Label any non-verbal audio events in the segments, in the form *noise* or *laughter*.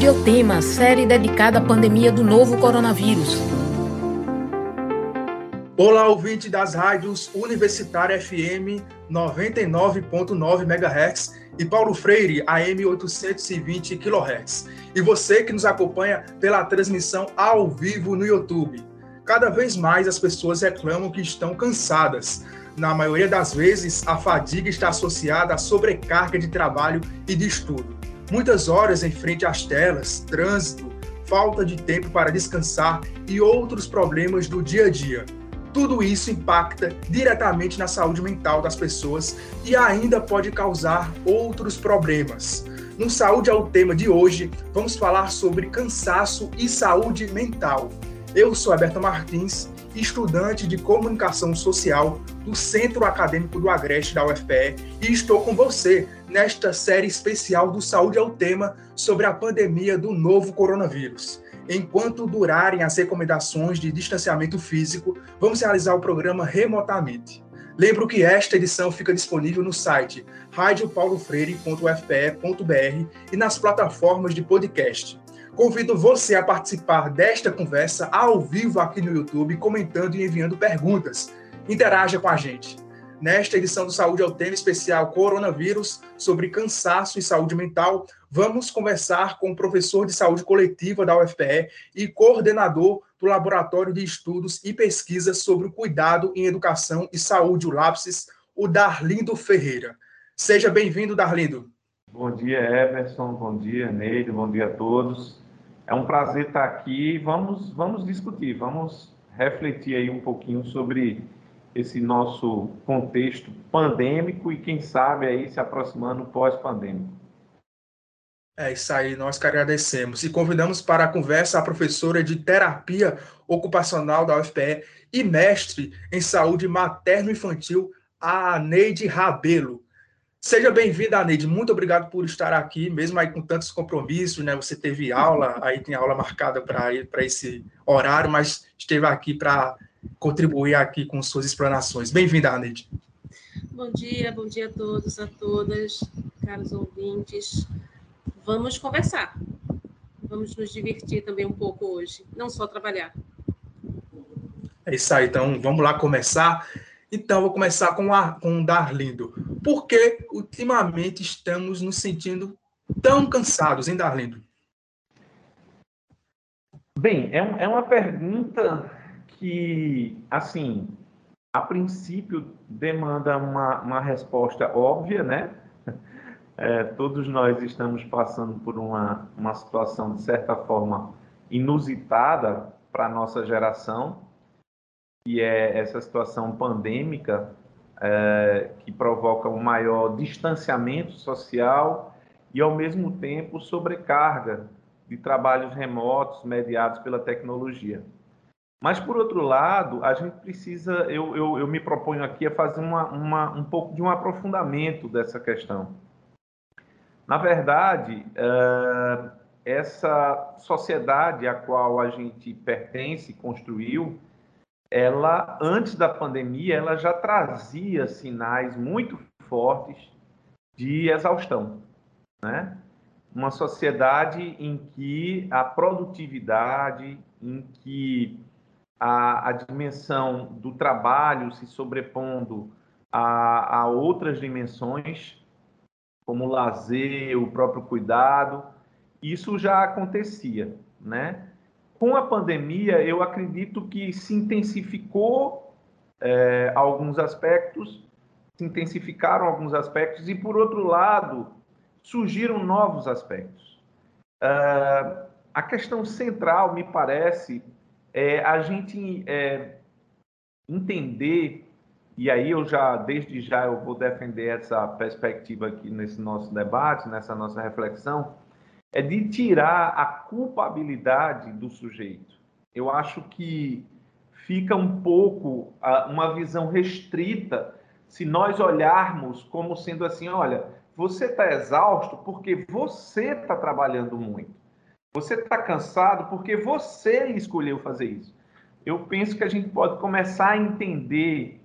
Saúde é o tema, série dedicada à pandemia do novo coronavírus. Olá, ouvinte das rádios Universitária FM 99.9 MHz e Paulo Freire AM 820 kHz. E você que nos acompanha pela transmissão ao vivo no YouTube. Cada vez mais as pessoas reclamam que estão cansadas. Na maioria das vezes, a fadiga está associada à sobrecarga de trabalho e de estudo. Muitas horas em frente às telas, trânsito, falta de tempo para descansar e outros problemas do dia a dia. Tudo isso impacta diretamente na saúde mental das pessoas e ainda pode causar outros problemas. No Saúde é o tema de hoje, vamos falar sobre cansaço e saúde mental. Eu sou Alberto Martins, estudante de comunicação social do Centro Acadêmico do Agreste da UFPE e estou com você nesta série especial do Saúde ao Tema sobre a pandemia do novo coronavírus. Enquanto durarem as recomendações de distanciamento físico, vamos realizar o programa remotamente. Lembro que esta edição fica disponível no site radiopaulofreire.ufpe.br e nas plataformas de podcast. Convido você a participar desta conversa ao vivo aqui no YouTube, comentando e enviando perguntas. Interaja com a gente. Nesta edição do Saúde ao Tema especial Coronavírus, sobre cansaço e saúde mental, vamos conversar com o professor de saúde coletiva da UFPE e coordenador do Laboratório de Estudos e Pesquisas sobre o Cuidado em Educação e Saúde, o LAPSES, o Darlindo Ferreira. Seja bem-vindo, Darlindo. Bom dia, Everson. Bom dia, Neide. Bom dia a todos. É um prazer estar aqui. Vamos, vamos discutir, vamos refletir aí um pouquinho sobre esse nosso contexto pandêmico e quem sabe aí se aproximando pós-pandêmico. É isso aí, nós que agradecemos. E convidamos para a conversa a professora de terapia ocupacional da UFPE e mestre em saúde materno-infantil, a Neide Rabelo. Seja bem-vinda, Neide. Muito obrigado por estar aqui, mesmo aí com tantos compromissos, né? Você teve aula, aí tem aula marcada para esse horário, mas esteve aqui para contribuir aqui com suas explanações. Bem-vinda, Neide. Bom dia, bom dia a todos, a todas, caros ouvintes. Vamos conversar. Vamos nos divertir também um pouco hoje, não só trabalhar. É isso aí, então vamos lá começar. Então, vou começar com, a, com o Darlindo. Por que ultimamente estamos nos sentindo tão cansados, hein, Darlindo? Bem, é, é uma pergunta que, assim, a princípio demanda uma, uma resposta óbvia, né? *laughs* É, todos nós estamos passando por uma, uma situação, de certa forma, inusitada para a nossa geração, que é essa situação pandêmica é, que provoca um maior distanciamento social e, ao mesmo tempo, sobrecarga de trabalhos remotos mediados pela tecnologia. Mas, por outro lado, a gente precisa, eu, eu, eu me proponho aqui a fazer uma, uma, um pouco de um aprofundamento dessa questão. Na verdade, é, essa sociedade a qual a gente pertence, construiu, ela antes da pandemia, ela já trazia sinais muito fortes de exaustão, né? Uma sociedade em que a produtividade, em que a, a dimensão do trabalho se sobrepondo a, a outras dimensões, como o lazer, o próprio cuidado, isso já acontecia, né? Com a pandemia, eu acredito que se intensificou é, alguns aspectos, se intensificaram alguns aspectos, e por outro lado, surgiram novos aspectos. Uh, a questão central, me parece, é a gente é, entender, e aí eu já, desde já, eu vou defender essa perspectiva aqui nesse nosso debate, nessa nossa reflexão, é de tirar a culpabilidade do sujeito. Eu acho que fica um pouco uma visão restrita se nós olharmos como sendo assim, olha, você está exausto porque você está trabalhando muito. Você está cansado porque você escolheu fazer isso. Eu penso que a gente pode começar a entender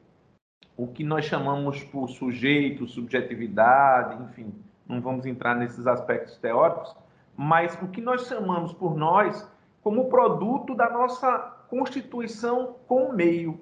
o que nós chamamos por sujeito, subjetividade, enfim, não vamos entrar nesses aspectos teóricos, mas o que nós chamamos por nós como produto da nossa constituição com o meio,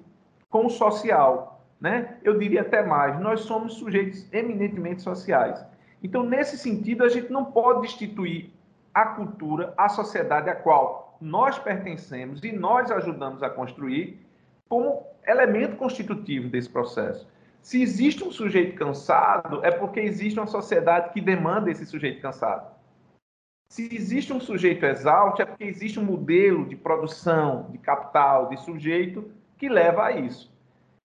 com o social. Né? Eu diria até mais, nós somos sujeitos eminentemente sociais. Então, nesse sentido, a gente não pode destituir a cultura, a sociedade a qual nós pertencemos e nós ajudamos a construir como elemento constitutivo desse processo. Se existe um sujeito cansado, é porque existe uma sociedade que demanda esse sujeito cansado. Se existe um sujeito exausto, é porque existe um modelo de produção, de capital, de sujeito que leva a isso.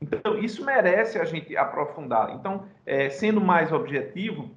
Então, isso merece a gente aprofundar. Então, é, sendo mais objetivo,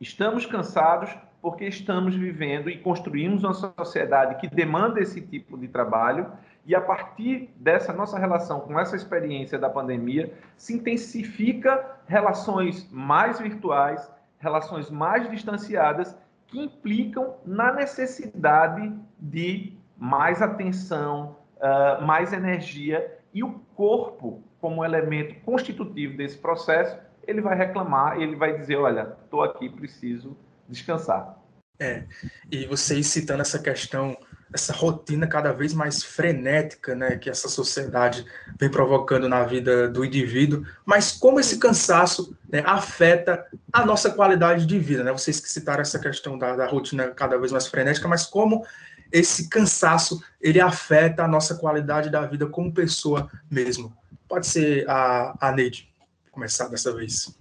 estamos cansados porque estamos vivendo e construímos uma sociedade que demanda esse tipo de trabalho e a partir dessa nossa relação com essa experiência da pandemia se intensifica relações mais virtuais, relações mais distanciadas que implicam na necessidade de mais atenção, uh, mais energia e o corpo, como elemento constitutivo desse processo, ele vai reclamar, ele vai dizer, olha, estou aqui, preciso descansar. É, e vocês citando essa questão, essa rotina cada vez mais frenética, né, que essa sociedade vem provocando na vida do indivíduo, mas como esse cansaço né, afeta a nossa qualidade de vida, né? Vocês que citaram essa questão da, da rotina cada vez mais frenética, mas como esse cansaço ele afeta a nossa qualidade da vida como pessoa mesmo. Pode ser a, a Neide começar dessa vez.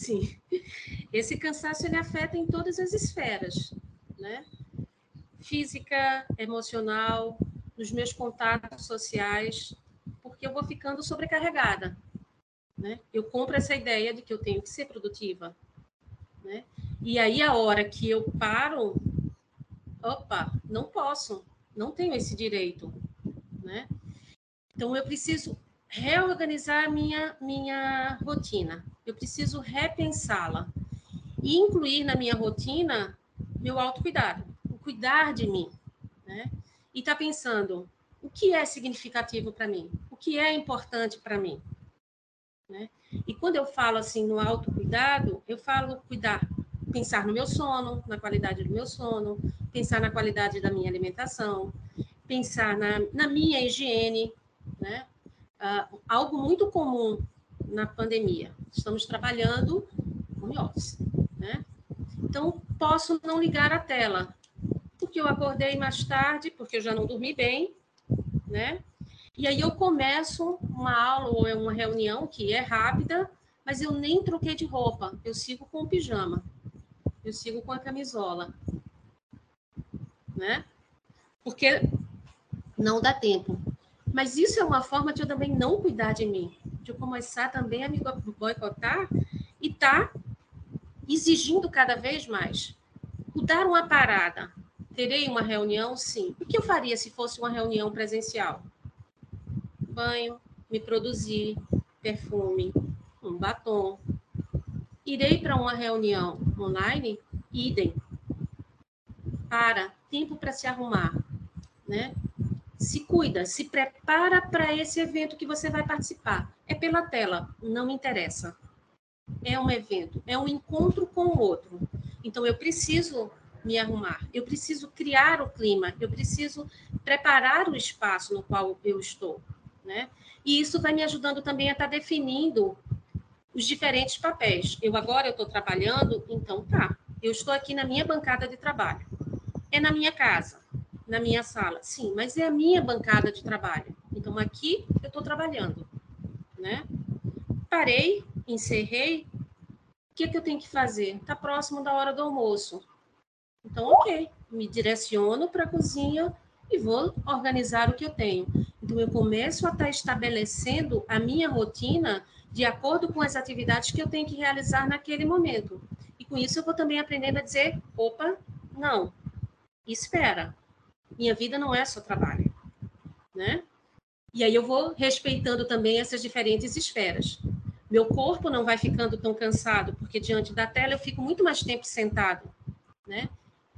Sim. Esse cansaço ele afeta em todas as esferas, né? Física, emocional, nos meus contatos sociais, porque eu vou ficando sobrecarregada, né? Eu compro essa ideia de que eu tenho que ser produtiva, né? E aí a hora que eu paro, opa, não posso, não tenho esse direito, né? Então eu preciso reorganizar minha minha rotina. Eu preciso repensá-la e incluir na minha rotina meu autocuidado, o cuidar de mim, né? E tá pensando o que é significativo para mim, o que é importante para mim, né? E quando eu falo assim no autocuidado, eu falo cuidar, pensar no meu sono, na qualidade do meu sono, pensar na qualidade da minha alimentação, pensar na, na minha higiene, né? Uh, algo muito comum na pandemia. Estamos trabalhando home office. Né? Então, posso não ligar a tela, porque eu acordei mais tarde, porque eu já não dormi bem, né? E aí eu começo uma aula ou é uma reunião que é rápida, mas eu nem troquei de roupa, eu sigo com o pijama, eu sigo com a camisola, né? Porque não dá tempo. Mas isso é uma forma de eu também não cuidar de mim, de começar também a me boicotar e tá exigindo cada vez mais. O dar uma parada. Terei uma reunião? Sim. O que eu faria se fosse uma reunião presencial? Banho, me produzir, perfume, um batom. Irei para uma reunião online? Idem. Para, tempo para se arrumar, né? Se cuida, se prepara para esse evento que você vai participar. É pela tela, não interessa é um evento, é um encontro com o outro. Então, eu preciso me arrumar, eu preciso criar o clima, eu preciso preparar o espaço no qual eu estou, né? E isso vai me ajudando também a estar tá definindo os diferentes papéis. Eu agora eu estou trabalhando, então tá. Eu estou aqui na minha bancada de trabalho. É na minha casa, na minha sala, sim, mas é a minha bancada de trabalho. Então aqui eu estou trabalhando, né? Parei, encerrei, o que, que eu tenho que fazer? Está próximo da hora do almoço. Então, ok, me direciono para a cozinha e vou organizar o que eu tenho. Então, eu começo a estar tá estabelecendo a minha rotina de acordo com as atividades que eu tenho que realizar naquele momento. E com isso, eu vou também aprendendo a dizer: opa, não, espera, minha vida não é só trabalho, né? E aí eu vou respeitando também essas diferentes esferas. Meu corpo não vai ficando tão cansado, porque diante da tela eu fico muito mais tempo sentado, né?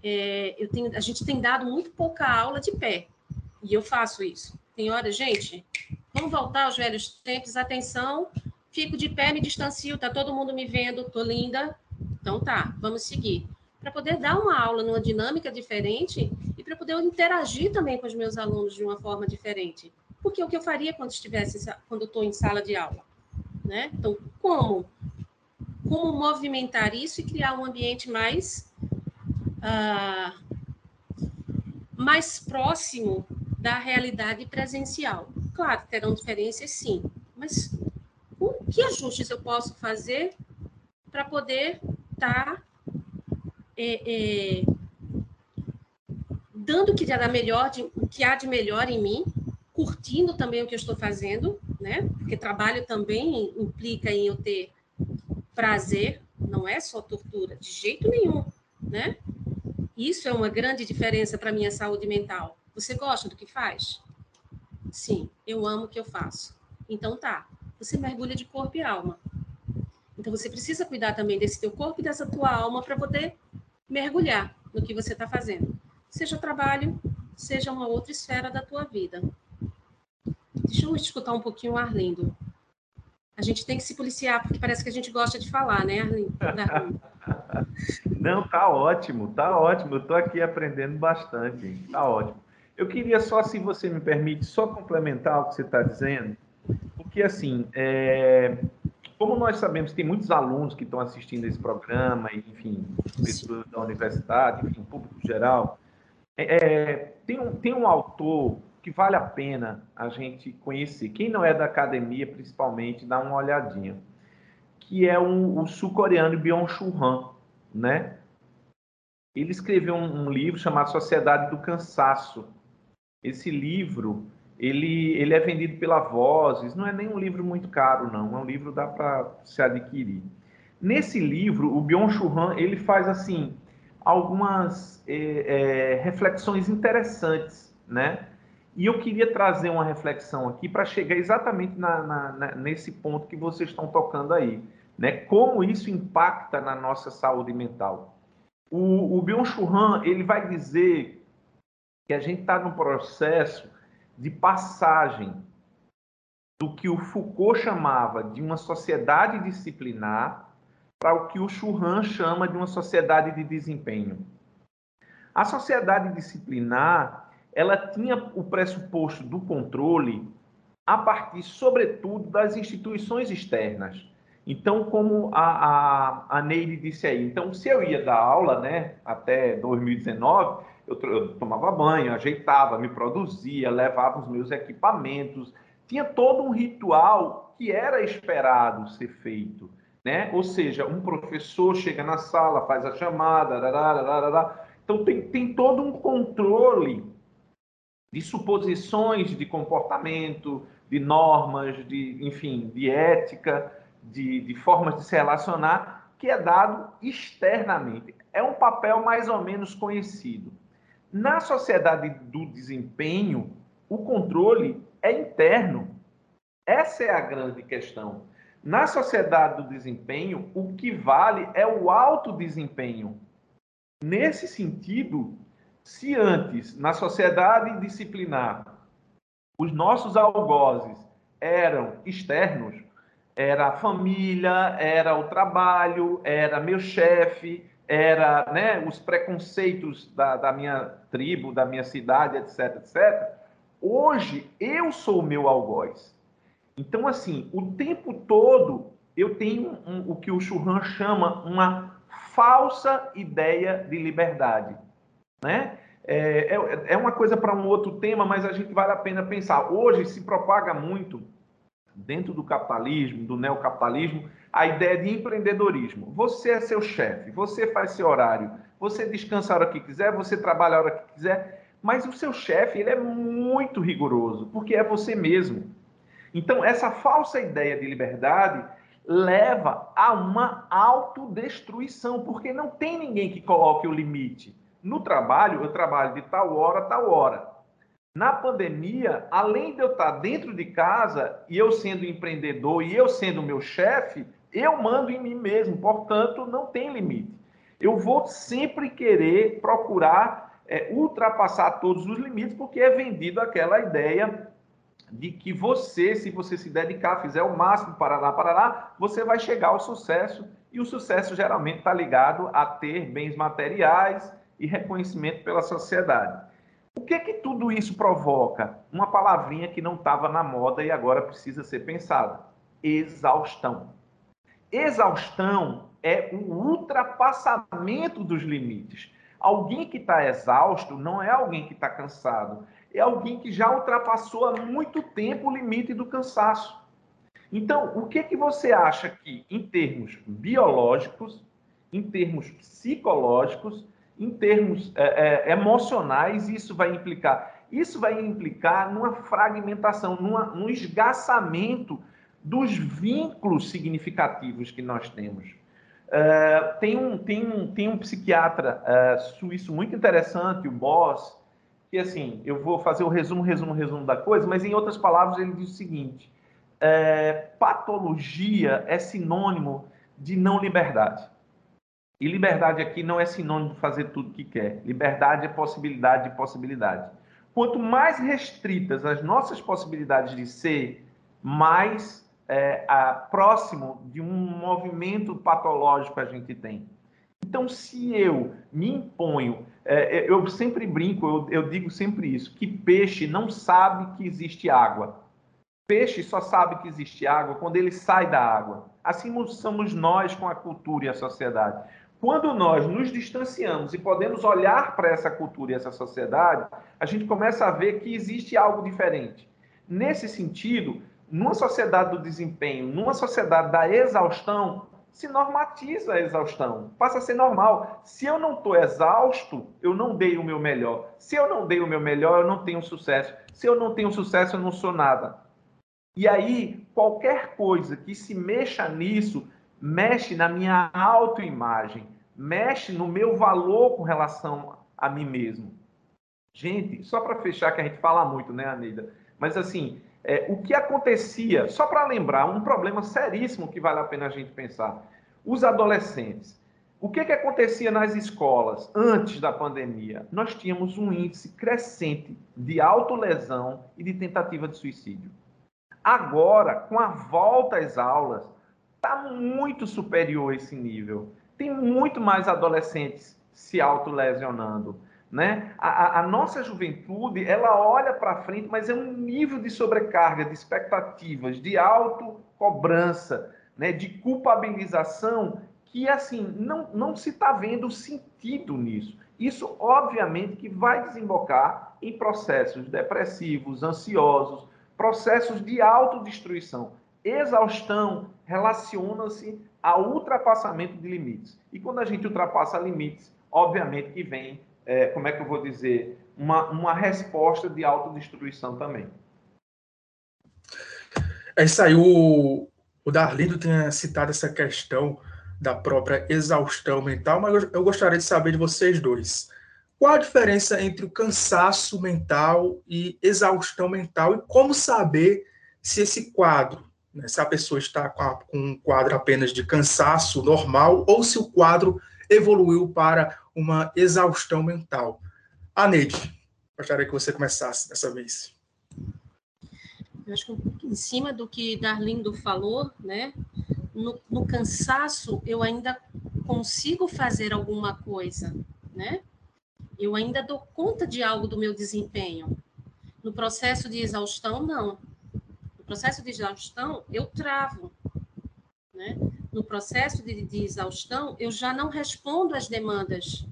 É, eu tenho, a gente tem dado muito pouca aula de pé, e eu faço isso. Tem hora, gente, vamos voltar aos velhos tempos, atenção, fico de pé, me distancio, tá todo mundo me vendo, tô linda, então tá, vamos seguir. para poder dar uma aula numa dinâmica diferente e para poder interagir também com os meus alunos de uma forma diferente. Porque é o que eu faria quando estivesse quando estou em sala de aula, né? Então, como como movimentar isso e criar um ambiente mais uh, mais próximo da realidade presencial. Claro, terão diferenças, sim, mas o que ajustes eu posso fazer para poder estar tá é, é, dando o que há, melhor de, o que há de melhor em mim, curtindo também o que eu estou fazendo, né? Porque trabalho também implica em eu ter prazer, não é só tortura, de jeito nenhum, né? Isso é uma grande diferença para minha saúde mental. Você gosta do que faz? Sim, eu amo o que eu faço. Então tá, você mergulha de corpo e alma. Então você precisa cuidar também desse teu corpo e dessa tua alma para poder mergulhar no que você está fazendo. Seja trabalho, seja uma outra esfera da tua vida. Deixa eu escutar um pouquinho o Arlindo. A gente tem que se policiar, porque parece que a gente gosta de falar, né, Arlindo? *laughs* Não, tá ótimo, tá ótimo. Eu estou aqui aprendendo bastante. Tá ótimo. Eu queria só, se você me permite, só complementar o que você está dizendo, porque assim, é, como nós sabemos, tem muitos alunos que estão assistindo esse programa, enfim, pessoas da universidade, enfim, público geral. É, é, tem, um, tem um autor que vale a pena a gente conhecer. Quem não é da academia, principalmente, dá uma olhadinha. Que é um, o sul-coreano Byung-Chul Han, né? Ele escreveu um, um livro chamado Sociedade do Cansaço. Esse livro ele, ele é vendido pela Vozes, não é nem um livro muito caro, não, é um livro dá para se adquirir. Nesse livro, o Byung-Chul Han, ele faz, assim, algumas é, é, reflexões interessantes, né? E eu queria trazer uma reflexão aqui para chegar exatamente na, na, na, nesse ponto que vocês estão tocando aí, né? Como isso impacta na nossa saúde mental. O, o Byung-Chul Han, ele vai dizer que a gente está num processo de passagem do que o Foucault chamava de uma sociedade disciplinar para o que o Churran chama de uma sociedade de desempenho. A sociedade disciplinar, ela tinha o pressuposto do controle a partir, sobretudo, das instituições externas. Então, como a, a, a Neide disse aí, então, se eu ia dar aula, né, até 2019, eu, eu tomava banho, ajeitava, me produzia, levava os meus equipamentos, tinha todo um ritual que era esperado ser feito. Né? Ou seja, um professor chega na sala, faz a chamada, então tem, tem todo um controle de suposições de comportamento, de normas, de, enfim, de ética, de, de formas de se relacionar, que é dado externamente. É um papel mais ou menos conhecido. Na sociedade do desempenho, o controle é interno. Essa é a grande questão. Na sociedade do desempenho, o que vale é o alto desempenho. Nesse sentido, se antes, na sociedade disciplinar, os nossos algozes eram externos, era a família, era o trabalho, era meu chefe, era né, os preconceitos da, da minha tribo, da minha cidade, etc, etc. Hoje eu sou o meu algoz. Então, assim, o tempo todo eu tenho um, o que o Churran chama uma falsa ideia de liberdade, né? É, é, é uma coisa para um outro tema, mas a gente vale a pena pensar. Hoje se propaga muito dentro do capitalismo, do neocapitalismo, a ideia de empreendedorismo. Você é seu chefe, você faz seu horário, você descansa a hora que quiser, você trabalha a hora que quiser, mas o seu chefe ele é muito rigoroso, porque é você mesmo. Então, essa falsa ideia de liberdade leva a uma autodestruição, porque não tem ninguém que coloque o limite. No trabalho, eu trabalho de tal hora, tal hora. Na pandemia, além de eu estar dentro de casa e eu sendo empreendedor e eu sendo meu chefe, eu mando em mim mesmo, portanto, não tem limite. Eu vou sempre querer procurar é, ultrapassar todos os limites, porque é vendido aquela ideia de que você, se você se dedicar, fizer o máximo, parará, parará, você vai chegar ao sucesso E o sucesso geralmente está ligado a ter bens materiais e reconhecimento pela sociedade. O que é que tudo isso provoca? Uma palavrinha que não estava na moda e agora precisa ser pensada: exaustão. Exaustão é o ultrapassamento dos limites. Alguém que está exausto não é alguém que está cansado, é alguém que já ultrapassou há muito tempo o limite do cansaço. Então, o que, que você acha que, em termos biológicos, em termos psicológicos, em termos é, é, emocionais, isso vai implicar? Isso vai implicar numa fragmentação, numa, num esgaçamento dos vínculos significativos que nós temos. Uh, tem, um, tem, um, tem um psiquiatra uh, suíço muito interessante, o Boss, que assim, eu vou fazer o resumo, resumo, resumo da coisa, mas em outras palavras ele diz o seguinte: uh, patologia é sinônimo de não liberdade. E liberdade aqui não é sinônimo de fazer tudo que quer. Liberdade é possibilidade de possibilidade. Quanto mais restritas as nossas possibilidades de ser, mais é, a, próximo de um movimento patológico a gente tem. Então, se eu me imponho, é, é, eu sempre brinco, eu, eu digo sempre isso, que peixe não sabe que existe água. Peixe só sabe que existe água quando ele sai da água. Assim somos nós com a cultura e a sociedade. Quando nós nos distanciamos e podemos olhar para essa cultura e essa sociedade, a gente começa a ver que existe algo diferente. Nesse sentido, numa sociedade do desempenho, numa sociedade da exaustão, se normatiza a exaustão, passa a ser normal. Se eu não estou exausto, eu não dei o meu melhor. Se eu não dei o meu melhor, eu não tenho sucesso. Se eu não tenho sucesso, eu não sou nada. E aí, qualquer coisa que se mexa nisso mexe na minha autoimagem, mexe no meu valor com relação a mim mesmo. Gente, só para fechar, que a gente fala muito, né, Aneida? Mas assim, é, o que acontecia, só para lembrar, um problema seríssimo que vale a pena a gente pensar. Os adolescentes. O que, que acontecia nas escolas antes da pandemia? Nós tínhamos um índice crescente de autolesão e de tentativa de suicídio. Agora, com a volta às aulas, está muito superior esse nível. Tem muito mais adolescentes se autolesionando. Né? A, a, nossa juventude, ela olha para frente, mas é um nível de sobrecarga, de expectativas, de autocobrança, né? de culpabilização, que assim, não, não se está vendo sentido nisso. Isso, obviamente, que vai desembocar em processos depressivos, ansiosos, processos de autodestruição. Exaustão relaciona-se ao ultrapassamento de limites. E quando a gente ultrapassa limites, obviamente que vem, é, como é que eu vou dizer, uma, uma resposta de autodestruição também. É isso aí, o, o Darlindo tinha citado essa questão da própria exaustão mental, mas eu gostaria de saber de vocês dois. Qual a diferença entre o cansaço mental e exaustão mental e como saber se esse quadro né, se a pessoa está com, um quadro apenas de cansaço normal ou se o quadro evoluiu para uma exaustão mental. A Neide, gostaria que você começasse dessa vez. Eu acho que em cima do que Darlindo falou, né? No, no, cansaço, eu ainda consigo fazer alguma coisa, né? Eu ainda dou conta de algo do meu desempenho. No processo de exaustão, não processo de exaustão, eu travo. Né? No processo de, de exaustão, eu já não respondo às demandas,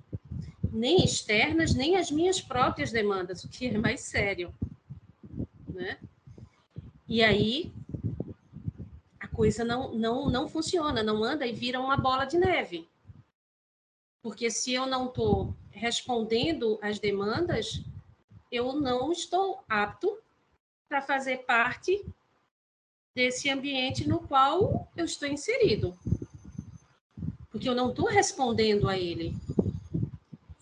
nem externas, nem às minhas próprias demandas, o que é mais sério. Né? E aí, a coisa não, não, não funciona, não anda e vira uma bola de neve. Porque se eu não estou respondendo às demandas, eu não estou apto para fazer parte desse ambiente no qual eu estou inserido. Porque eu não estou respondendo a ele.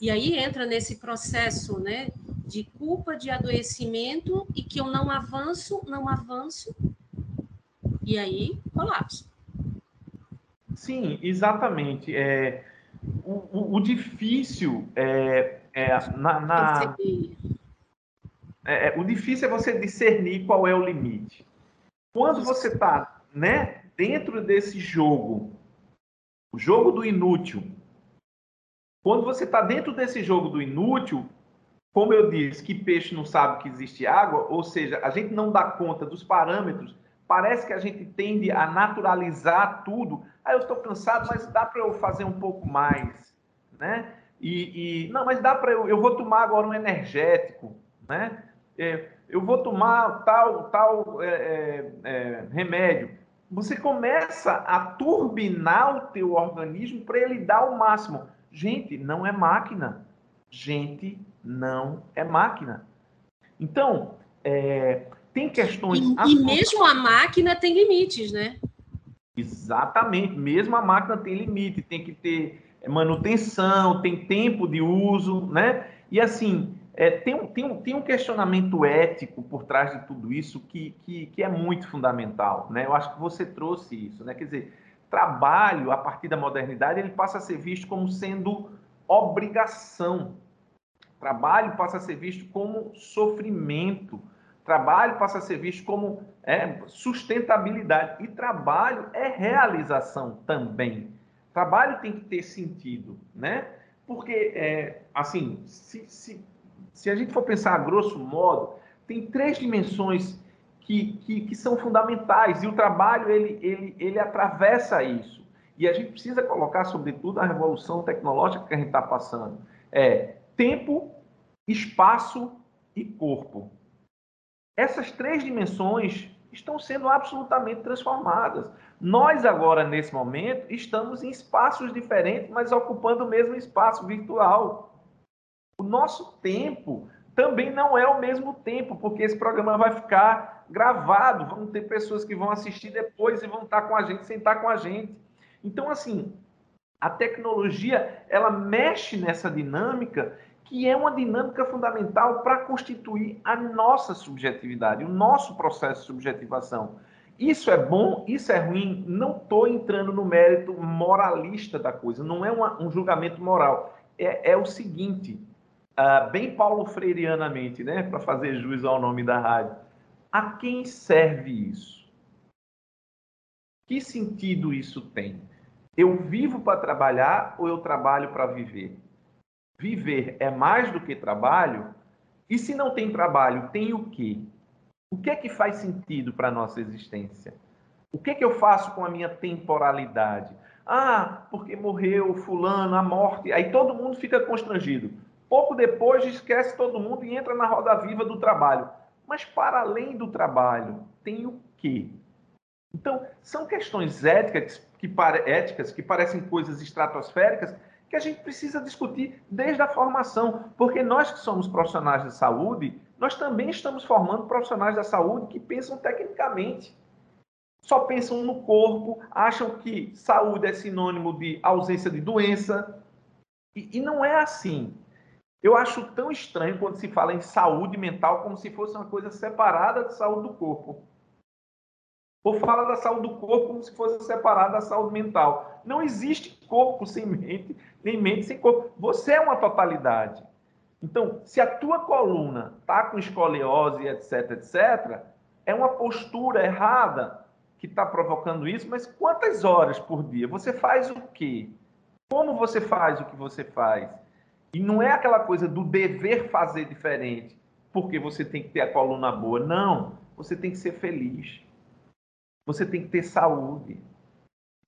E aí entra nesse processo, né, de culpa, de adoecimento e que eu não avanço, não avanço, e aí colapso. Sim, exatamente. É, o, o, o difícil é, é na, na é, é, o difícil é você discernir qual é o limite. Quando você está né, dentro desse jogo O jogo do inútil. Quando você está dentro desse jogo do inútil, como eu disse, que peixe não sabe que existe água, ou seja, a gente não dá conta dos parâmetros, parece que a gente tende a naturalizar tudo. Ah, eu estou cansado, mas dá para eu fazer um pouco mais, né? E, e não, mas dá para eu, eu vou tomar agora um energético, né? É, eu vou tomar tal tal é, é, é remédio. Você começa a turbinar o teu organismo para ele dar o máximo. Gente, não é máquina. Gente, não é máquina. Então, é, tem questões. E, e, mesmo a máquina tem limites, né? Exatamente, mesmo a máquina tem limite, tem que ter manutenção, tem tempo de uso, né? E assim, é, tem, um, tem, um, tem um questionamento ético por trás de tudo isso que, que, que é muito fundamental, né? Eu acho que você trouxe isso, né? Quer dizer, trabalho, a partir da modernidade, ele passa a ser visto como sendo obrigação. Trabalho passa a ser visto como sofrimento. Trabalho passa a ser visto como é, sustentabilidade. E trabalho é realização também. Trabalho tem que ter sentido, né? Porque, é, assim, se, se, se a gente for pensar a grosso modo, tem três dimensões que, que, que são fundamentais. E o trabalho, ele, ele, ele atravessa isso. E a gente precisa colocar, sobretudo, a revolução tecnológica que a gente está passando. É tempo, espaço e corpo. Essas três dimensões estão sendo absolutamente transformadas. Nós, agora, nesse momento, estamos em espaços diferentes, mas ocupando o mesmo espaço virtual. Nosso tempo também não é o mesmo tempo, porque esse programa vai ficar gravado, vão ter pessoas que vão assistir depois e vão estar com a gente, sentar com a gente. Então, assim, a tecnologia, ela mexe nessa dinâmica que é uma dinâmica fundamental para constituir a nossa subjetividade, o nosso processo de subjetivação. Isso é bom, isso é ruim, não estou entrando no mérito moralista da coisa, não é uma, um julgamento moral. É, é o seguinte, uh, bem Paulo Freireanamente, né, para fazer jus ao nome da rádio, a quem serve isso? Que sentido isso tem? Eu vivo para trabalhar ou eu trabalho para viver? Viver é mais do que trabalho? E se não tem trabalho, tem o quê? O que é que faz sentido para a nossa existência? O que é que eu faço com a minha temporalidade? Ah, porque morreu fulano, a morte. Aí todo mundo fica constrangido. Pouco depois esquece todo mundo e entra na roda viva do trabalho. Mas para além do trabalho, tem o quê? Então, são questões éticas que, éticas que parecem coisas estratosféricas que a gente precisa discutir desde a formação, porque nós que somos profissionais de saúde, nós também estamos formando profissionais da saúde que pensam tecnicamente. Só pensam no corpo, acham que saúde é sinônimo de ausência de doença. E, e não é assim. Eu acho tão estranho quando se fala em saúde mental como se fosse uma coisa separada da saúde do corpo. Ou fala da saúde do corpo como se fosse separada da saúde mental. Não existe corpo sem mente, nem mente sem corpo. Você é uma totalidade. Então, se a tua coluna está com escoliose, etc, etc, é uma postura errada que está provocando isso, mas quantas horas por dia? Você faz o quê? Como você faz o que você faz? E não é aquela coisa do dever fazer diferente, porque você tem que ter a coluna boa. Não, você tem que ser feliz. Você tem que ter saúde,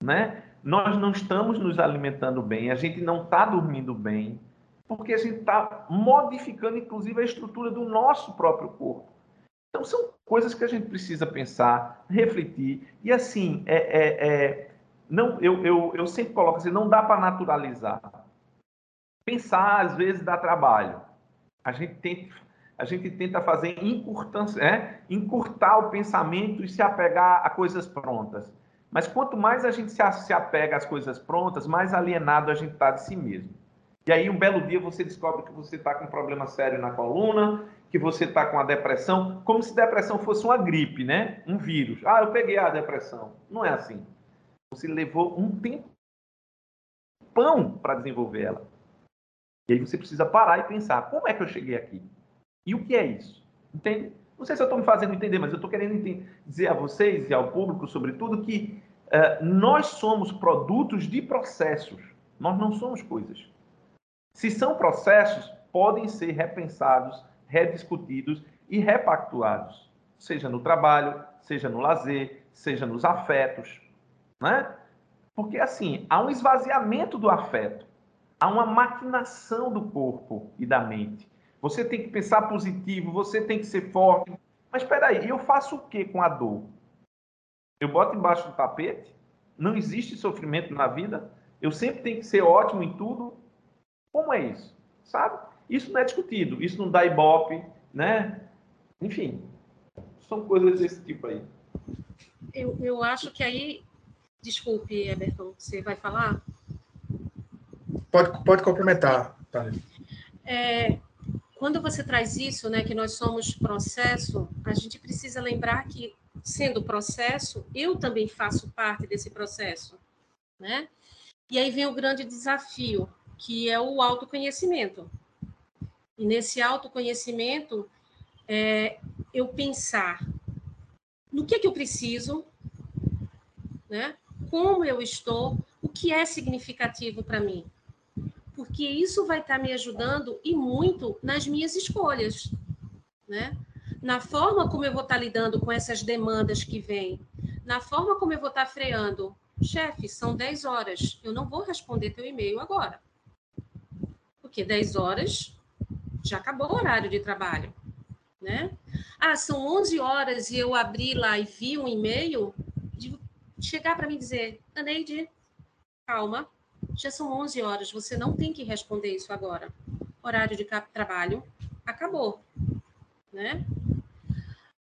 né? Nós não estamos nos alimentando bem, a gente não está dormindo bem, porque a gente está modificando, inclusive, a estrutura do nosso próprio corpo. Então, são coisas que a gente precisa pensar, refletir. E, assim, é, é, é não, eu, eu, eu sempre coloco assim, não dá para naturalizar. Pensar, às vezes, dá trabalho. A gente tenta, a gente tenta fazer é, encurtar o pensamento e se apegar a coisas prontas. Mas quanto mais a gente se, se apega às coisas prontas, mais alienado a gente está de si mesmo. E aí, um belo dia, você descobre que você está com um problema sério na coluna, que você está com a depressão, como se depressão fosse uma gripe, né? Um vírus. Ah, eu peguei a depressão. Não é assim. Você levou um tempão para desenvolver ela. E aí você precisa parar e pensar: como é que eu cheguei aqui? E o que é isso? Entende? Não sei se eu estou me fazendo entender, mas eu estou querendo dizer a vocês e ao público, sobretudo, que É, nós somos produtos de processos, nós não somos coisas. Se são processos, podem ser repensados, rediscutidos e repactuados, seja no trabalho, seja no lazer, seja nos afetos, né? Porque assim, há um esvaziamento do afeto, há uma maquinação do corpo e da mente. Você tem que pensar positivo, você tem que ser forte. Mas espera aí, eu faço o que com a dor? Eu boto embaixo do tapete? Não existe sofrimento na vida? Eu sempre tenho que ser ótimo em tudo? Como é isso? Sabe? Isso não é discutido, isso não dá ibope, né? Enfim, são coisas desse tipo aí. Eu, eu acho que aí. Desculpe, Everton, você vai falar? Pode, pode complementar, tá? É, quando você traz isso, né, que nós somos processo, a gente precisa lembrar que, sendo processo, eu também faço parte desse processo, né? E aí vem o grande desafio, que é o autoconhecimento. E nesse autoconhecimento, é, eu pensar no que, que eu preciso, né? como eu estou, o que é significativo para mim. Porque isso vai estar tá me ajudando e muito nas minhas escolhas, né? Na forma como eu vou estar tá lidando com essas demandas que vêm, na forma como eu vou estar tá freando. Chefe, são 10 horas, eu não vou responder teu e-mail agora. Porque 10 horas já acabou o horário de trabalho, né? Ah, são 11 horas e eu abri lá e vi um e-mail, de chegar para mim dizer, Aneide, calma, já são 11 horas, você não tem que responder isso agora. Horário de trabalho acabou, né?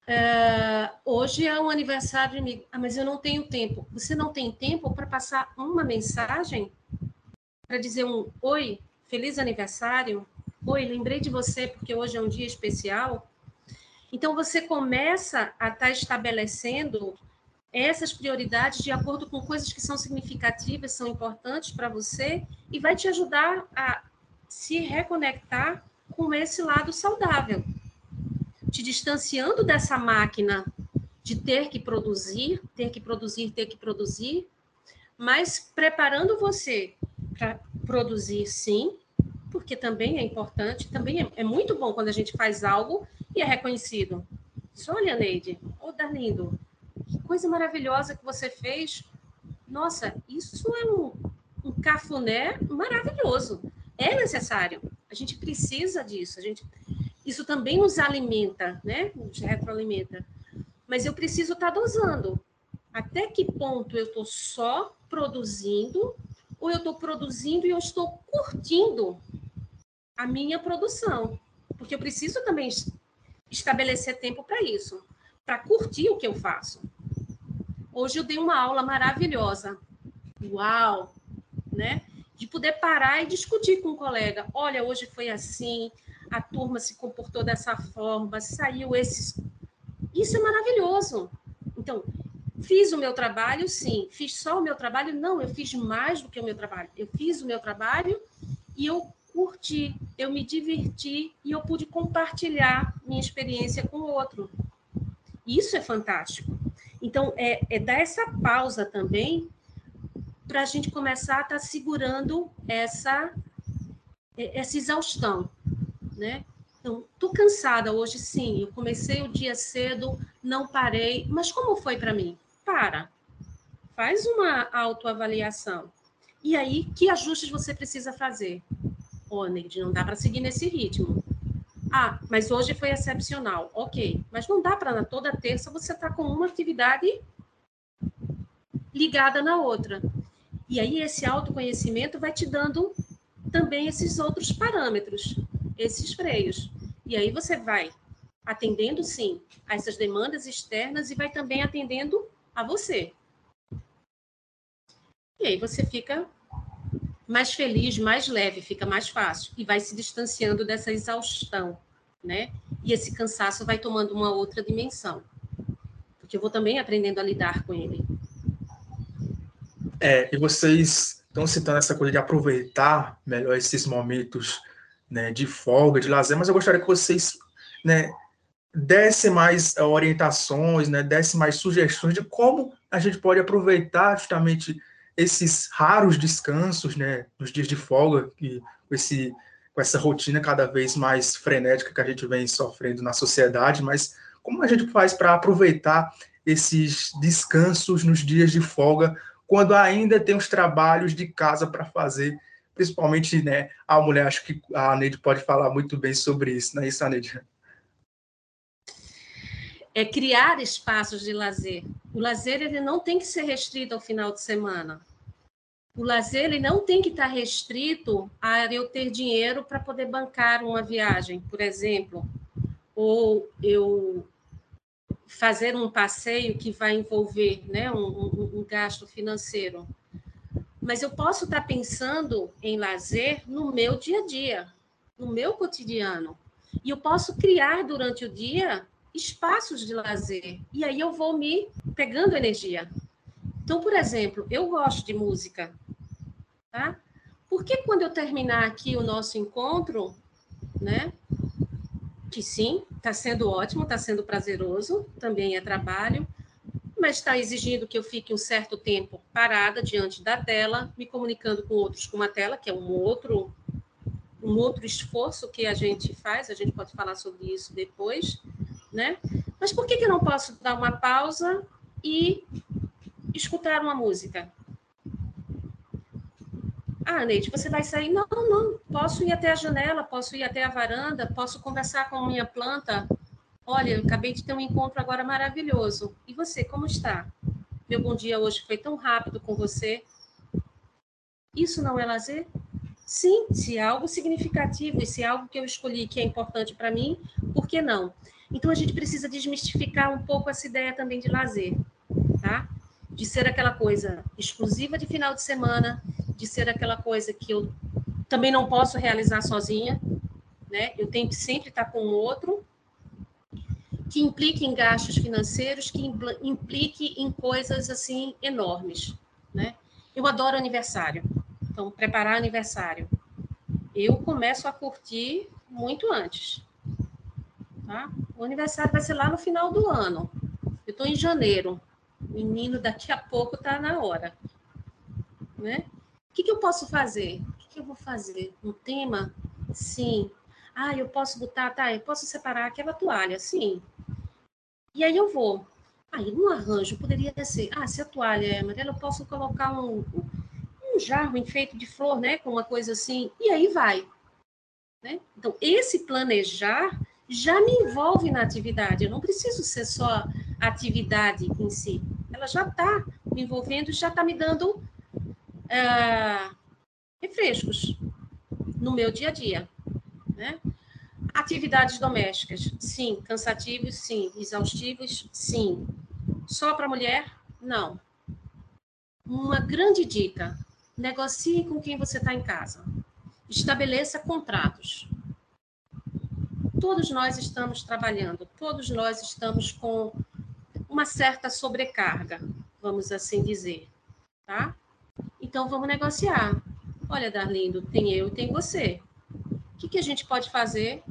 É, hoje é um aniversário ah, mas eu não tenho tempo. Você não tem tempo para passar uma mensagem para dizer um oi, feliz aniversário? Oi, lembrei de você porque hoje é um dia especial. Então, você começa a estar tá estabelecendo essas prioridades de acordo com coisas que são significativas, são importantes para você e vai te ajudar a se reconectar com esse lado saudável, te distanciando dessa máquina de ter que produzir, ter que produzir, ter que produzir, mas preparando você para produzir sim, porque também é importante, também é, é, muito bom quando a gente faz algo e é reconhecido. Diz, olha, Neide, ô oh, Darlindo, coisa maravilhosa que você fez. Nossa, isso é um, um cafuné maravilhoso. É necessário. A gente precisa disso. A gente, isso também nos alimenta, né? Nos retroalimenta. Mas eu preciso estar tá dosando. Até que ponto eu estou só produzindo ou eu estou produzindo e eu estou curtindo a minha produção, porque eu preciso também estabelecer tempo para isso, para curtir o que eu faço. Hoje eu dei uma aula maravilhosa. Uau, né? De poder parar e discutir com um colega. Olha, hoje foi assim, a turma se comportou dessa forma, saiu esses. Isso é maravilhoso. Então, fiz o meu trabalho, sim. Fiz só o meu trabalho? Não, eu fiz mais do que o meu trabalho. Eu fiz o meu trabalho e eu curti, eu me diverti e eu pude compartilhar minha experiência com o outro. Isso é fantástico. Então, é, é dar essa pausa também para a gente começar a estar tá segurando essa, essa exaustão, né? Então, tô cansada hoje, sim. Eu comecei o dia cedo, não parei. Mas como foi para mim? Para. Faz uma autoavaliação. E aí, que ajustes você precisa fazer? Ô, oh, Neide, não dá para seguir nesse ritmo. Ah, mas hoje foi excepcional. Ok, mas não dá para toda terça você estar tá com uma atividade ligada na outra. E aí esse autoconhecimento vai te dando também esses outros parâmetros, esses freios. E aí você vai atendendo sim a essas demandas externas e vai também atendendo a você. E aí você fica mais feliz, mais leve, fica mais fácil e vai se distanciando dessa exaustão, né? E esse cansaço vai tomando uma outra dimensão, porque eu vou também aprendendo a lidar com ele. É, e vocês estão citando essa coisa de aproveitar melhor esses momentos né, de folga, de lazer, mas eu gostaria que vocês né, dessem mais orientações, né, dessem mais sugestões de como a gente pode aproveitar justamente esses raros descansos, né, nos dias de folga, que com esse com essa rotina cada vez mais frenética que a gente vem sofrendo na sociedade, mas como a gente faz para aproveitar esses descansos nos dias de folga, quando ainda tem os trabalhos de casa para fazer, principalmente, né, a mulher, acho que a Neide pode falar muito bem sobre isso, não é isso, Neide? É criar espaços de lazer. O lazer ele não tem que ser restrito ao final de semana. O lazer ele não tem que estar restrito a eu ter dinheiro para poder bancar uma viagem, por exemplo, ou eu fazer um passeio que vai envolver né, um, um, um gasto financeiro. Mas eu posso estar pensando em lazer no meu dia a dia, no meu cotidiano. E eu posso criar durante o dia espaços de lazer. E aí eu vou me pegando energia. Então, por exemplo, eu gosto de música, tá? Por que quando eu terminar aqui o nosso encontro, né? Que sim, está sendo ótimo, está sendo prazeroso, também é trabalho, mas está exigindo que eu fique um certo tempo parada diante da tela, me comunicando com outros com uma tela, que é um outro um outro esforço que a gente faz, a gente pode falar sobre isso depois, né? Mas por que, que eu não posso dar uma pausa e escutar uma música. Ah, Neide, você vai sair? Não, não. Posso ir até a janela, posso ir até a varanda, posso conversar com a minha planta. Olha, eu acabei de ter um encontro agora maravilhoso. E você, como está? Meu bom dia hoje foi tão rápido com você. Isso não é lazer? Sim, se é algo significativo e se é algo que eu escolhi que é importante para mim, por que não? Então a gente precisa desmistificar um pouco essa ideia também de lazer, tá? De ser aquela coisa exclusiva de final de semana, de ser aquela coisa que eu também não posso realizar sozinha, né? Eu tenho que sempre estar com o outro, que implique em gastos financeiros, que implique em coisas assim enormes, né? Eu adoro aniversário, então preparar aniversário. Eu começo a curtir muito antes, tá? O aniversário vai ser lá no final do ano. Eu estou em janeiro, menino, daqui a pouco está na hora. Né? O que, que eu posso fazer? O que, que eu vou fazer? Um tema? Sim. Ah, eu posso botar, tá, eu posso separar aquela toalha, sim. E aí eu vou. Aí um arranjo poderia ser, ah, se a toalha é amarela, eu posso colocar um, um jarro enfeito de flor, né, com uma coisa assim, e aí vai. Né? Então, esse planejar já me envolve na atividade. Eu não preciso ser só atividade em si. Ela já está me envolvendo, já está me dando é, refrescos no meu dia a dia. Né? Atividades domésticas, sim. Cansativos, sim. Exaustivos, sim. Só para mulher? Não. Uma grande dica: negocie com quem você está em casa. Estabeleça contratos todos nós estamos trabalhando, todos nós estamos com uma certa sobrecarga, vamos assim dizer, tá? Então vamos negociar. Olha, Darlindo, tem eu e tem você. O que, que a gente pode fazer?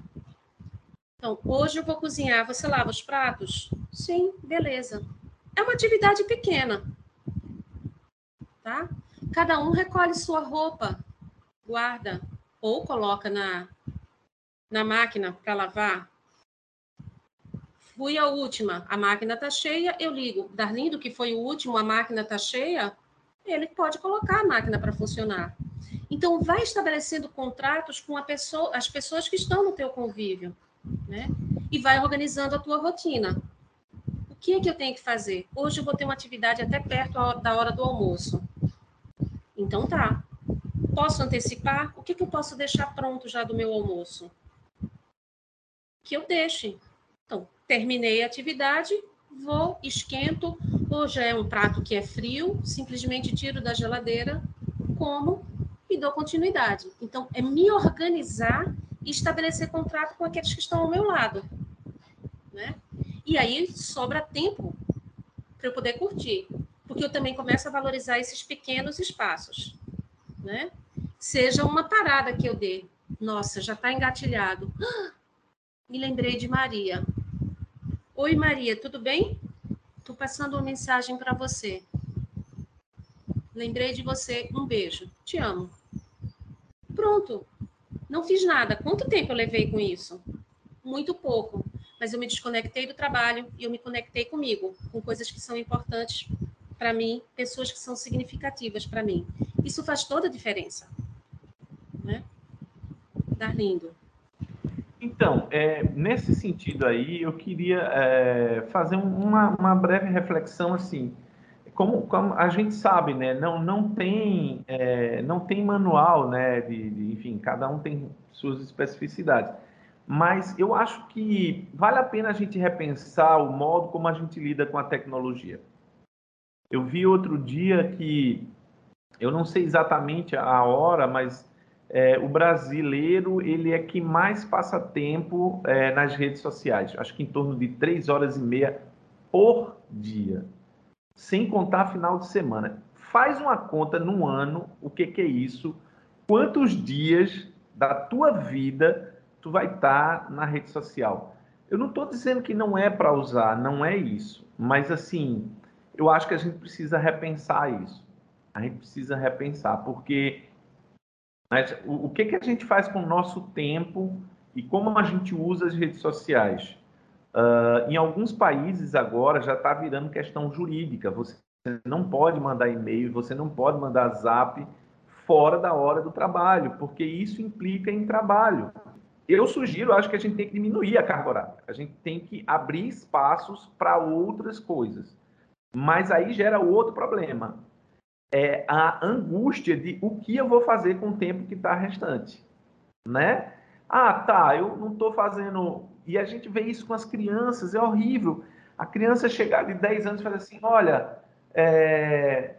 Então, hoje eu vou cozinhar, você lava os pratos? Sim, beleza. É uma atividade pequena, tá? Cada um recolhe sua roupa, guarda ou coloca na na máquina para lavar. Fui a última, a máquina está cheia, eu ligo. Darlindo, que foi o último, a máquina está cheia, ele pode colocar a máquina para funcionar. Então, vai estabelecendo contratos com pessoa, as pessoas que estão no teu convívio, né? E vai organizando a tua rotina. O que é que eu tenho que fazer? Hoje eu vou ter uma atividade até perto da hora do almoço. Então, tá. Posso antecipar? O que, que eu posso deixar pronto já do meu almoço? que eu deixe. Terminei a atividade, vou, esquento, ou já é um prato que é frio, simplesmente tiro da geladeira, como e dou continuidade. Então, é me organizar e estabelecer contrato com aqueles que estão ao meu lado. Né? E aí sobra tempo para eu poder curtir, porque eu também começo a valorizar esses pequenos espaços. Né? Seja uma parada que eu dê. Nossa, já está engatilhado. *gasps* Me lembrei de Maria. Oi, Maria, tudo bem? Estou passando uma mensagem para você. Lembrei de você. Um beijo. Te amo. Pronto. Não fiz nada. Quanto tempo eu levei com isso? Muito pouco. Mas eu me desconectei do trabalho e eu me conectei comigo, com coisas que são importantes para mim, pessoas que são significativas para mim. Isso faz toda a diferença. Né? Darlindo. Então, é, nesse sentido aí, eu queria é, fazer uma, uma, breve reflexão assim. Como, como, a gente sabe, né, não, não, tem, é, não tem manual, né, de, de, enfim, cada um tem suas especificidades. Mas eu acho que vale a pena a gente repensar o modo como a gente lida com a tecnologia. Eu vi outro dia que, eu não sei exatamente a hora, mas é, o brasileiro ele é que mais passa tempo é, nas redes sociais. Acho que em torno de três horas e meia por dia, sem contar final de semana. Faz uma conta no ano, o que, que é isso? Quantos dias da tua vida tu vai estar tá na rede social? Eu não estou dizendo que não é para usar, não é isso. Mas assim, eu acho que a gente precisa repensar isso. A gente precisa repensar, porque mas o, o que, que a gente faz com o nosso tempo e como a gente usa as redes sociais? Uh, em alguns países agora já está virando questão jurídica. Você não pode mandar e-mail, você não pode mandar zap fora da hora do trabalho, porque isso implica em trabalho. Eu sugiro, acho que a gente tem que diminuir a carga horária. A gente tem que abrir espaços para outras coisas. Mas aí gera outro problema é a angústia de o que eu vou fazer com o tempo que está restante, né? Ah, tá, eu não estou fazendo... E a gente vê isso com as crianças, é horrível. A criança chegar de 10 anos e falar assim, olha, é...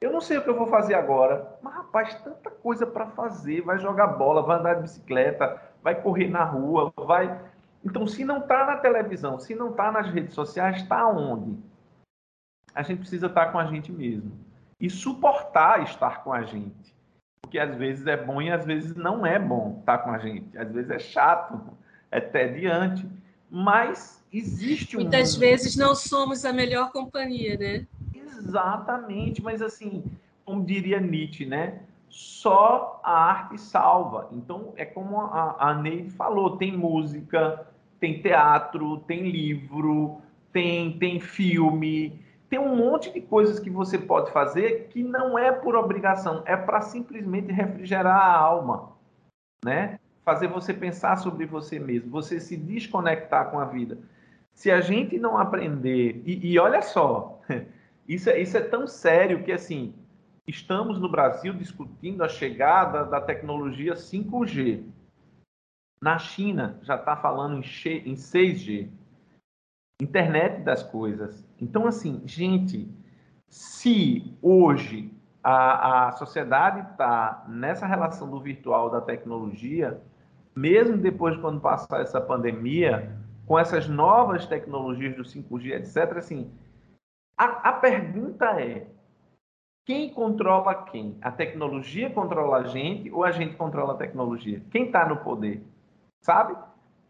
eu não sei o que eu vou fazer agora, mas, rapaz, tanta coisa para fazer, vai jogar bola, vai andar de bicicleta, vai correr na rua, vai... Então, se não está na televisão, se não está nas redes sociais, está onde? A gente precisa estar tá com a gente mesmo e suportar estar com a gente. Porque às vezes é bom e às vezes não é bom estar com a gente. Às vezes é chato, é tediante, mas existe um. Muitas vezes não somos a melhor companhia, né? Exatamente, mas assim, como diria Nietzsche, né? Só a arte salva. Então, é como a, a Neide falou: tem música, tem teatro, tem livro, tem, tem filme, tem um monte de coisas que você pode fazer que não é por obrigação, é para simplesmente refrigerar a alma, né? Fazer você pensar sobre você mesmo, você se desconectar com a vida. Se a gente não aprender, e, e olha só, *laughs* isso é, isso é tão sério que assim, estamos no Brasil discutindo a chegada da tecnologia 5G. Na China já está falando em 6G. Internet das coisas. Então, assim, gente, se hoje a, a sociedade está nessa relação do virtual, da tecnologia, mesmo depois de quando passar essa pandemia, com essas novas tecnologias do 5G, etc., assim, a, a pergunta é, quem controla quem? A tecnologia controla a gente ou a gente controla a tecnologia? Quem está no poder? Sabe?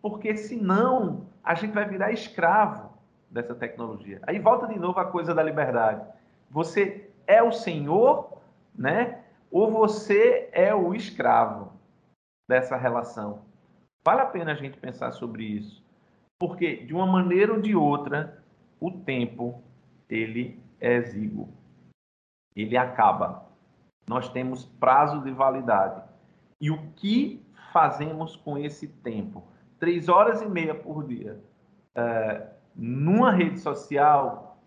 Porque senão a gente vai virar escravo dessa tecnologia. Aí volta de novo a coisa da liberdade. Você é o senhor, né? Ou você é o escravo dessa relação? Vale a pena a gente pensar sobre isso, porque de uma maneira ou de outra, o tempo ele é exíguo. Ele acaba. Nós temos prazo de validade. E o que fazemos com esse tempo? Três horas e meia por dia. É, numa rede social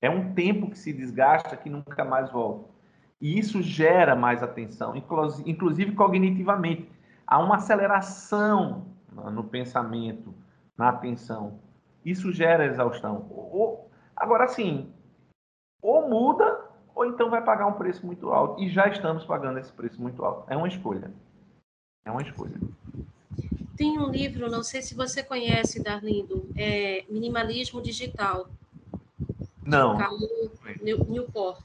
é um tempo que se desgasta que nunca mais volta. E isso gera mais atenção, inclusive cognitivamente. Há uma aceleração no pensamento, na atenção. Isso gera exaustão. agora, sim, ou muda, ou então vai pagar um preço muito alto. E já estamos pagando esse preço muito alto. É uma escolha. É uma escolha. Tem um livro, não sei se você conhece, Darlindo, é Minimalismo Digital. Não. Newport.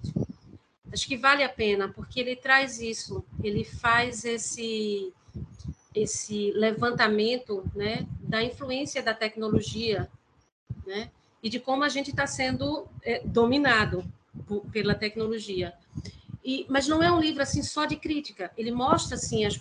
Acho que vale a pena, porque ele traz isso, ele faz esse esse levantamento, né, da influência da tecnologia, né, e de como a gente está sendo é, dominado por, pela tecnologia. E, mas não é um livro assim só de crítica. Ele mostra assim as,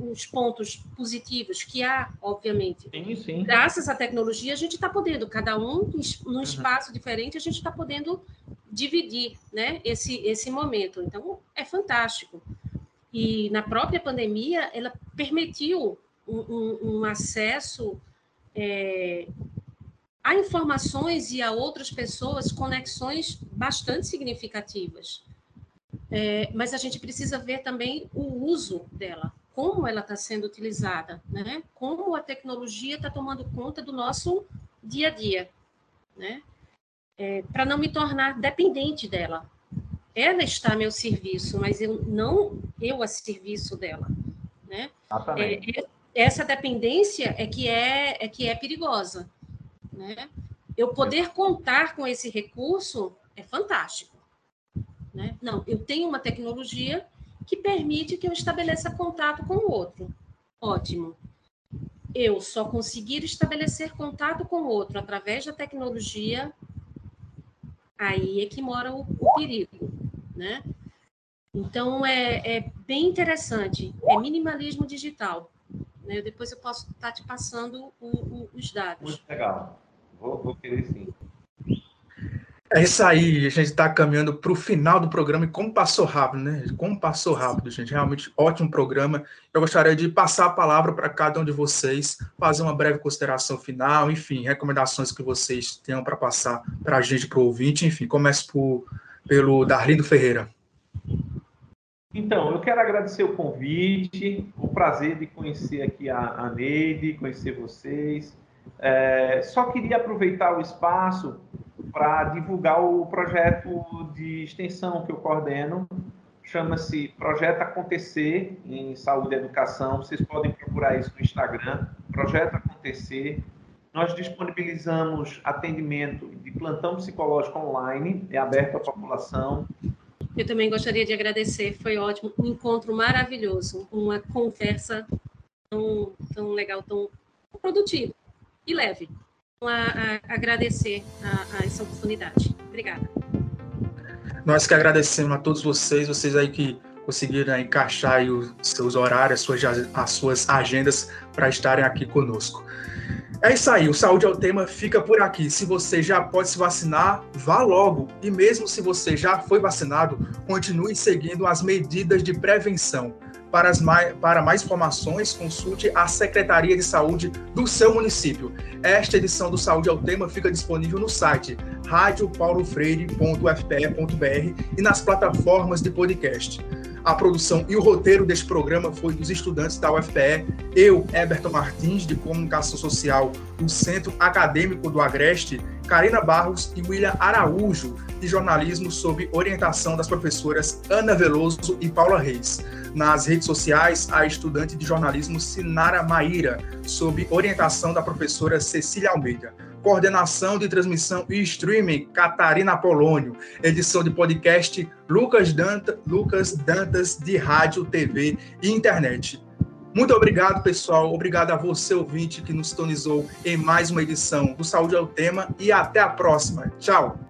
os pontos positivos que há, obviamente. Sim, sim. Graças à tecnologia, a gente está podendo, cada um num uhum. espaço diferente, a gente está podendo dividir né, esse, esse momento. Então, é fantástico. E na própria pandemia, ela permitiu um, um, um acesso é, a informações e a outras pessoas conexões bastante significativas. É, mas a gente precisa ver também o uso dela, como ela está sendo utilizada, né? Como a tecnologia está tomando conta do nosso dia a dia, né? É, Para não me tornar dependente dela. Ela está a meu serviço, mas eu não eu a serviço dela, né? É, essa dependência é que é, é que é perigosa, né? Eu poder contar com esse recurso é fantástico, né? Não, eu tenho uma tecnologia que permite que eu estabeleça contato com o outro. Ótimo. Eu só conseguir estabelecer contato com o outro através da tecnologia, aí é que mora o, o perigo, né? Então, é, é, bem interessante. É minimalismo digital. Né? Depois eu posso estar te passando o, o, os dados. Muito legal. Vou, vou querer sim. É isso aí, a gente está caminhando para o final do programa e como passou rápido, né? Como passou rápido, gente. Realmente ótimo programa. Eu gostaria de passar a palavra para cada um de vocês, fazer uma breve consideração final, enfim, recomendações que vocês tenham para passar para a gente, para o ouvinte. Enfim, comece por, pelo Darlindo Ferreira. Então, eu quero agradecer o convite, o prazer de conhecer aqui a, a Neide, conhecer vocês. É, só queria aproveitar o espaço para divulgar o projeto de extensão que eu coordeno. Chama-se Projeto Acontecer em Saúde e Educação. Vocês podem procurar isso no Instagram, Projeto Acontecer. Nós disponibilizamos atendimento de plantão psicológico online, é aberto à população. Eu também gostaria de agradecer, foi ótimo, um encontro maravilhoso, uma conversa tão, tão legal, tão produtiva e leve. A, a agradecer a, a essa oportunidade. Obrigada. Nós que agradecemos a todos vocês, vocês aí que conseguiram encaixar os seus horários, as suas, as suas agendas para estarem aqui conosco. É isso aí, o Saúde é o Tema fica por aqui. Se você já pode se vacinar, vá logo. E mesmo se você já foi vacinado, continue seguindo as medidas de prevenção. Para, mais, para mais informações, consulte a Secretaria de Saúde do seu município. Esta edição do Saúde ao Tema fica disponível no site radiopaulofreire.fpe.br e nas plataformas de podcast. A produção e o roteiro deste programa foi dos estudantes da UFPE, eu, Eberton Martins, de Comunicação Social do Centro Acadêmico do Agreste, Karina Barros e William Araújo, de Jornalismo, sob orientação das professoras Ana Veloso e Paula Reis. Nas redes sociais, a estudante de jornalismo Sinara Maíra, sob orientação da professora Cecília Almeida. Coordenação de transmissão e streaming, Catarina Polônio. Edição de podcast, Lucas, Danta, Lucas Dantas, de rádio, TV e internet. Muito obrigado, pessoal. Obrigado a você, ouvinte, que nos tonizou em mais uma edição do Saúde é o Tema. E até a próxima. Tchau.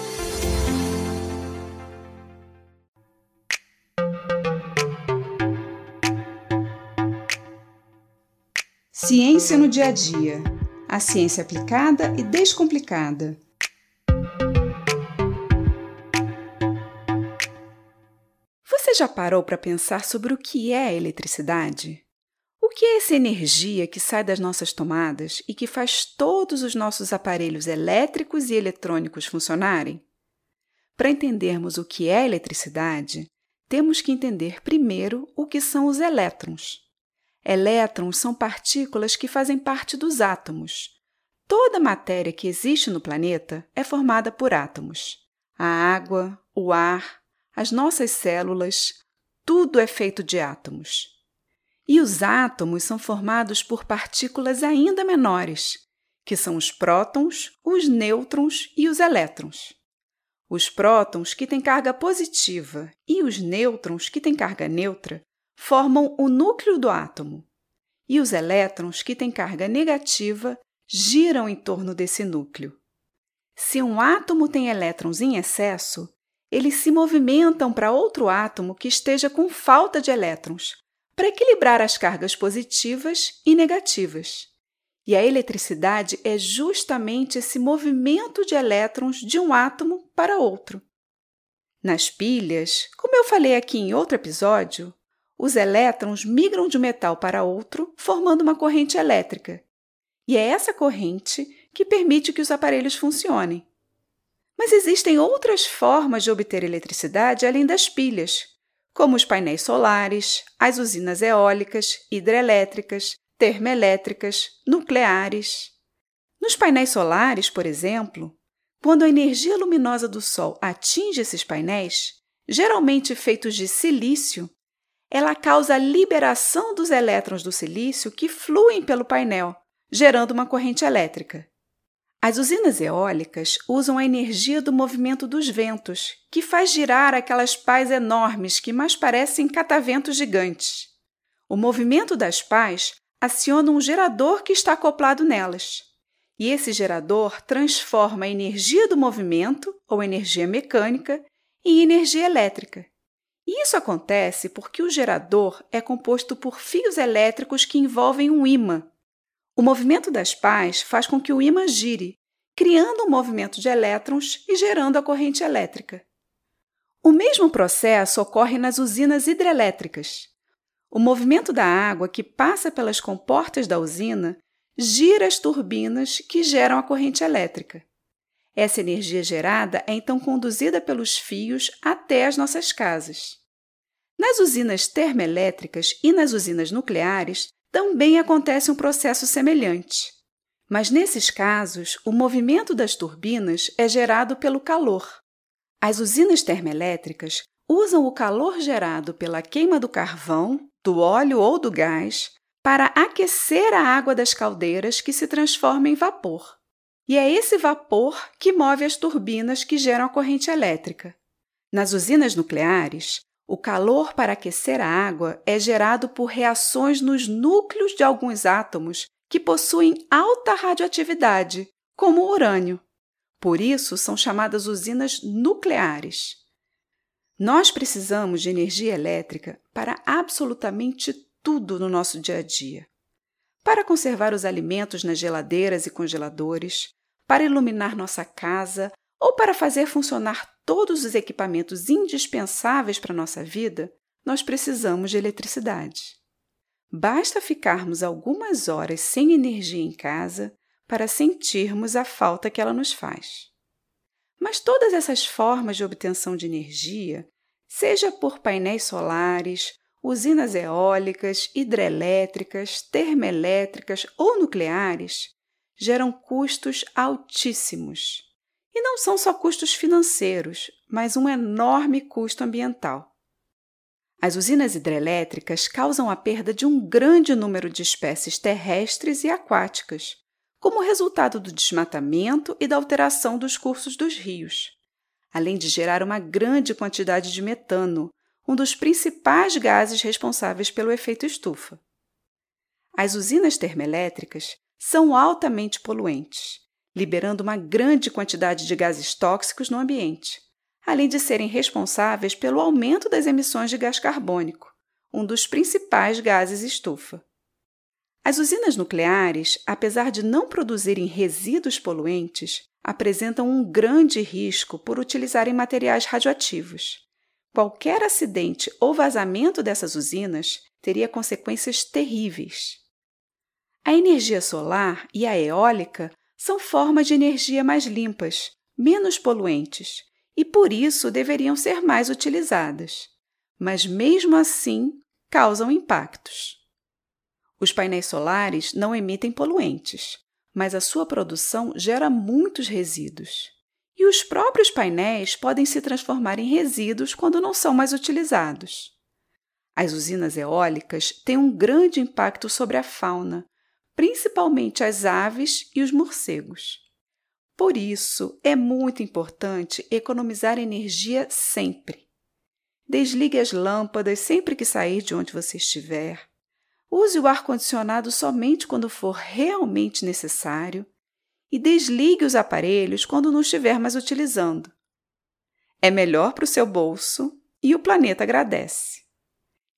Ciência no dia a dia. A ciência aplicada e descomplicada. Você já parou para pensar sobre o que é a eletricidade? O que é essa energia que sai das nossas tomadas e que faz todos os nossos aparelhos elétricos e eletrônicos funcionarem? Para entendermos o que é eletricidade, temos que entender primeiro o que são os elétrons. Elétrons são partículas que fazem parte dos átomos. toda matéria que existe no planeta é formada por átomos. A água, o ar, as nossas células, tudo é feito de átomos. E os átomos são formados por partículas ainda menores, que são os prótons, os nêutrons e os elétrons. Os prótons, que têm carga positiva, e os nêutrons, que têm carga neutra, formam o núcleo do átomo. E os elétrons, que têm carga negativa, giram em torno desse núcleo. Se um átomo tem elétrons em excesso, eles se movimentam para outro átomo que esteja com falta de elétrons, para equilibrar as cargas positivas e negativas. E a eletricidade é justamente esse movimento de elétrons de um átomo para outro. Nas pilhas, como eu falei aqui em outro episódio, os elétrons migram de um metal para outro, formando uma corrente elétrica. E é essa corrente que permite que os aparelhos funcionem. Mas existem outras formas de obter eletricidade além das pilhas, como os painéis solares, as usinas eólicas, hidrelétricas, termoelétricas, nucleares. Nos painéis solares, por exemplo, quando a energia luminosa do Sol atinge esses painéis, geralmente feitos de silício, ela causa a liberação dos elétrons do silício que fluem pelo painel, gerando uma corrente elétrica. As usinas eólicas usam a energia do movimento dos ventos, que faz girar aquelas pás enormes que mais parecem cataventos gigantes. O movimento das pás aciona um gerador que está acoplado nelas. E esse gerador transforma a energia do movimento, ou energia mecânica, em energia elétrica. E isso acontece porque o gerador é composto por fios elétricos que envolvem um ímã, o movimento das pás faz com que o ímã gire, criando um movimento de elétrons e gerando a corrente elétrica. O mesmo processo ocorre nas usinas hidrelétricas. O movimento da água que passa pelas comportas da usina gira as turbinas que geram a corrente elétrica. Essa energia gerada é então conduzida pelos fios até as nossas casas. Nas usinas termoelétricas e nas usinas nucleares, também acontece um processo semelhante. Mas nesses casos, o movimento das turbinas é gerado pelo calor. As usinas termoelétricas usam o calor gerado pela queima do carvão, do óleo ou do gás para aquecer a água das caldeiras que se transforma em vapor. E é esse vapor que move as turbinas que geram a corrente elétrica. Nas usinas nucleares, o calor para aquecer a água é gerado por reações nos núcleos de alguns átomos que possuem alta radioatividade, como o urânio. Por isso, são chamadas usinas nucleares. Nós precisamos de energia elétrica para absolutamente tudo no nosso dia a dia. Para conservar os alimentos nas geladeiras e congeladores, para iluminar nossa casa ou para fazer funcionar todos os equipamentos indispensáveis para a nossa vida, nós precisamos de eletricidade. Basta ficarmos algumas horas sem energia em casa para sentirmos a falta que ela nos faz. Mas todas essas formas de obtenção de energia, seja por painéis solares, usinas eólicas, hidrelétricas, termoelétricas ou nucleares, geram custos altíssimos. E não são só custos financeiros, mas um enorme custo ambiental. As usinas hidrelétricas causam a perda de um grande número de espécies terrestres e aquáticas, como resultado do desmatamento e da alteração dos cursos dos rios, além de gerar uma grande quantidade de metano, um dos principais gases responsáveis pelo efeito estufa. As usinas termoelétricas são altamente poluentes liberando uma grande quantidade de gases tóxicos no ambiente, além de serem responsáveis pelo aumento das emissões de gás carbônico, um dos principais gases estufa. As usinas nucleares, apesar de não produzirem resíduos poluentes, apresentam um grande risco por utilizarem materiais radioativos. Qualquer acidente ou vazamento dessas usinas teria consequências terríveis. A energia solar e a eólica são formas de energia mais limpas, menos poluentes e por isso deveriam ser mais utilizadas. Mas mesmo assim, causam impactos. Os painéis solares não emitem poluentes, mas a sua produção gera muitos resíduos. E os próprios painéis podem se transformar em resíduos quando não são mais utilizados. As usinas eólicas têm um grande impacto sobre a fauna, principalmente as aves e os morcegos. Por isso, é muito importante economizar energia sempre. Desligue as lâmpadas sempre que sair de onde você estiver. Use o ar-condicionado somente quando for realmente necessário e desligue os aparelhos quando não estiver mais utilizando. É melhor para o seu bolso e o planeta agradece.